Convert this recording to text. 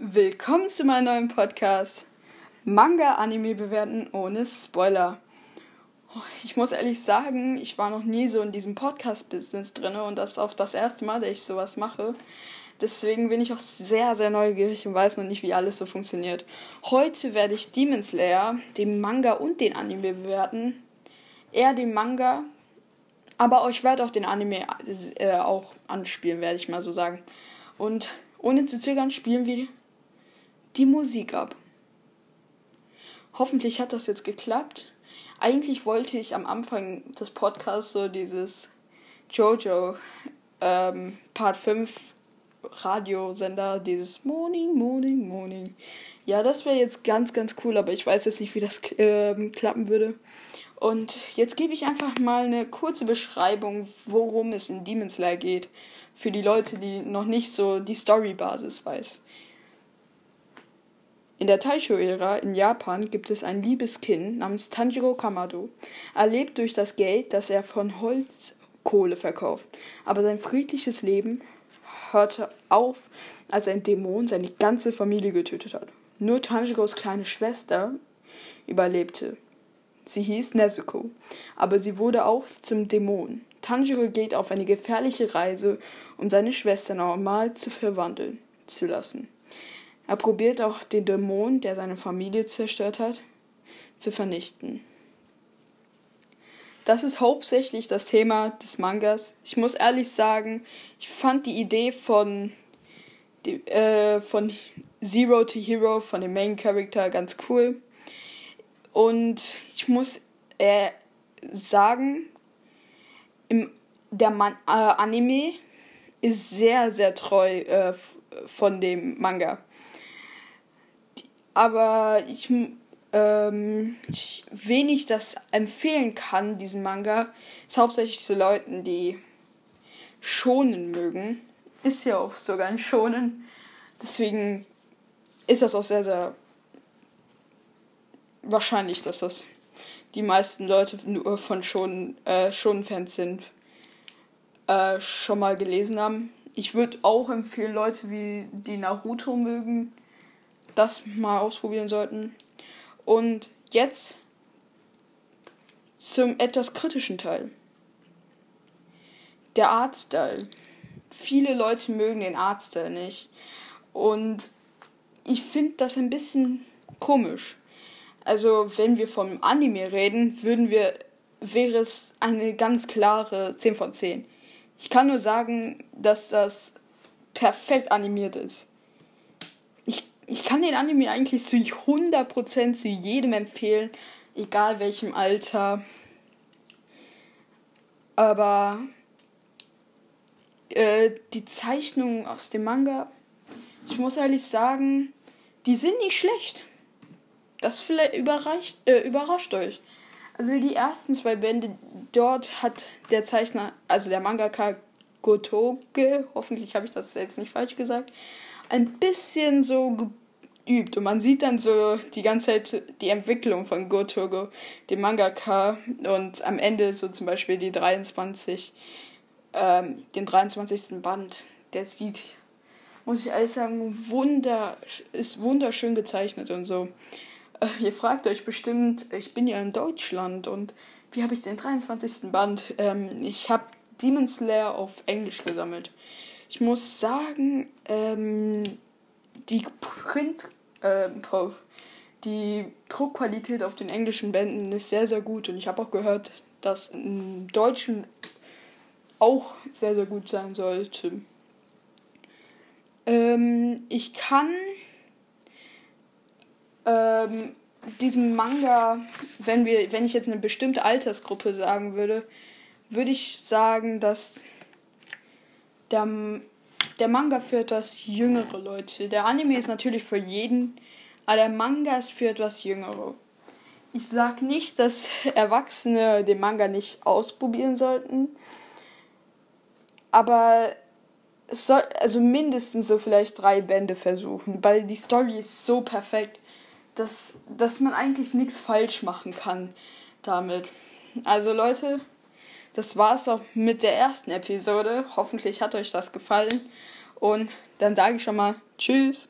Willkommen zu meinem neuen Podcast Manga-Anime bewerten ohne Spoiler. Oh, ich muss ehrlich sagen, ich war noch nie so in diesem Podcast-Business drin und das ist auch das erste Mal, dass ich sowas mache. Deswegen bin ich auch sehr, sehr neugierig und weiß noch nicht, wie alles so funktioniert. Heute werde ich Demon Slayer, den Manga und den Anime bewerten. Eher den Manga, aber ich werde auch den Anime äh, auch anspielen, werde ich mal so sagen. Und ohne zu zögern spielen wir die Musik ab. Hoffentlich hat das jetzt geklappt. Eigentlich wollte ich am Anfang des Podcasts so dieses Jojo ähm, Part 5 Radiosender, dieses Morning, Morning, Morning. Ja, das wäre jetzt ganz, ganz cool, aber ich weiß jetzt nicht, wie das ähm, klappen würde. Und jetzt gebe ich einfach mal eine kurze Beschreibung, worum es in Demon Slayer geht. Für die Leute, die noch nicht so die Story-Basis weiß. In der Taisho-Ära in Japan gibt es ein liebes Kind namens Tanjiro Kamado. Er lebt durch das Geld, das er von Holzkohle verkauft. Aber sein friedliches Leben hörte auf, als ein Dämon seine ganze Familie getötet hat. Nur Tanjiros kleine Schwester überlebte. Sie hieß Nezuko, aber sie wurde auch zum Dämon. Tanjiro geht auf eine gefährliche Reise, um seine Schwester normal zu verwandeln zu lassen. Er probiert auch den Dämon, der seine Familie zerstört hat, zu vernichten. Das ist hauptsächlich das Thema des Mangas. Ich muss ehrlich sagen, ich fand die Idee von, äh, von Zero to Hero, von dem Main Character, ganz cool. Und ich muss äh, sagen, im, der Man äh, Anime ist sehr, sehr treu äh, von dem Manga aber ich, ähm, ich, wen das empfehlen kann, diesen Manga, ist hauptsächlich zu Leuten, die schonen mögen. Ist ja auch sogar ein schonen. Deswegen ist das auch sehr, sehr wahrscheinlich, dass das die meisten Leute nur von schon, äh, schon Fans sind, äh, schon mal gelesen haben. Ich würde auch empfehlen, Leute, wie die Naruto mögen, das mal ausprobieren sollten. Und jetzt zum etwas kritischen Teil. Der Artstyle. Viele Leute mögen den Artstyle nicht. Und ich finde das ein bisschen komisch. Also, wenn wir vom Anime reden, würden wir, wäre es eine ganz klare 10 von 10. Ich kann nur sagen, dass das perfekt animiert ist ich kann den Anime eigentlich zu 100% zu jedem empfehlen, egal welchem Alter. Aber äh, die Zeichnungen aus dem Manga, ich muss ehrlich sagen, die sind nicht schlecht. Das vielleicht überreicht, äh, überrascht euch. Also die ersten zwei Bände, dort hat der Zeichner, also der Mangaka Gotoge, hoffentlich habe ich das jetzt nicht falsch gesagt, ein bisschen so geübt. Und man sieht dann so die ganze Zeit die Entwicklung von Gotogo, dem Mangaka. Und am Ende so zum Beispiel die 23, ähm, den 23. Band. Der sieht, muss ich alles sagen, wunder, ist wunderschön gezeichnet und so. Äh, ihr fragt euch bestimmt, ich bin ja in Deutschland und wie habe ich den 23. Band? Ähm, ich habe Demon Slayer auf Englisch gesammelt. Ich muss sagen, ähm, die Print, äh, die Druckqualität auf den englischen Bänden ist sehr, sehr gut. Und ich habe auch gehört, dass im Deutschen auch sehr, sehr gut sein sollte. Ähm, ich kann ähm, diesem Manga, wenn wir, wenn ich jetzt eine bestimmte Altersgruppe sagen würde, würde ich sagen, dass der der Manga für etwas jüngere Leute. Der Anime ist natürlich für jeden, aber der Manga ist für etwas jüngere. Ich sag nicht, dass Erwachsene den Manga nicht ausprobieren sollten, aber es soll also mindestens so vielleicht drei Bände versuchen, weil die Story ist so perfekt, dass, dass man eigentlich nichts falsch machen kann damit. Also Leute, das war's auch mit der ersten Episode. Hoffentlich hat euch das gefallen. Und dann sage ich schon mal Tschüss.